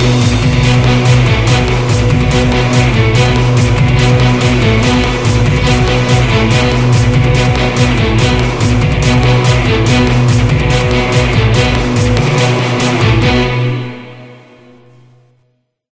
Música